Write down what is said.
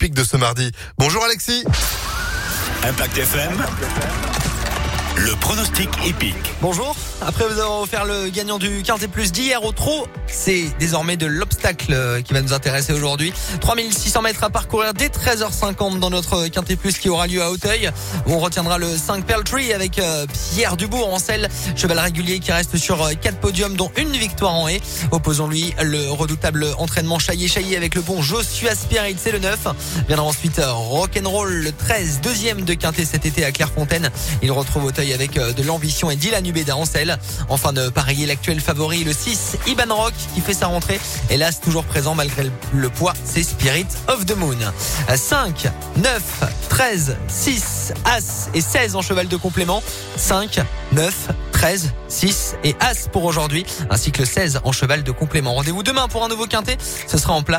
hippique de ce mardi. Bonjour Alexis. Impact FM. Le pronostic épique. Bonjour. Après vous avoir offert le gagnant du Quintet Plus d'hier au trot, c'est désormais de l'obstacle euh, qui va nous intéresser aujourd'hui. 3600 mètres à parcourir dès 13h50 dans notre Quintet Plus qui aura lieu à Hauteuil. On retiendra le 5 Pearl Tree avec euh, Pierre Dubourg en selle, cheval régulier qui reste sur 4 euh, podiums dont une victoire en haie. Opposons-lui le redoutable entraînement Chaillé Chaillé avec le bon Joshua Spirit, c'est le 9. Viendra ensuite Rock'n'Roll le 13, deuxième de Quintet cet été à Clairefontaine. Il retrouve Avec de l'ambition et Dylan Hubeda en selle. Enfin de pareiller l'actuel favori, le 6, Iban Rock, qui fait sa rentrée. Hélas, toujours présent malgré le poids, c'est Spirit of the Moon. 5, 9, 13, 6, As et 16 en cheval de complément. 5, 9, 13, 6 et As pour aujourd'hui, ainsi que le 16 en cheval de complément. Rendez-vous demain pour un nouveau quintet. Ce sera en plat.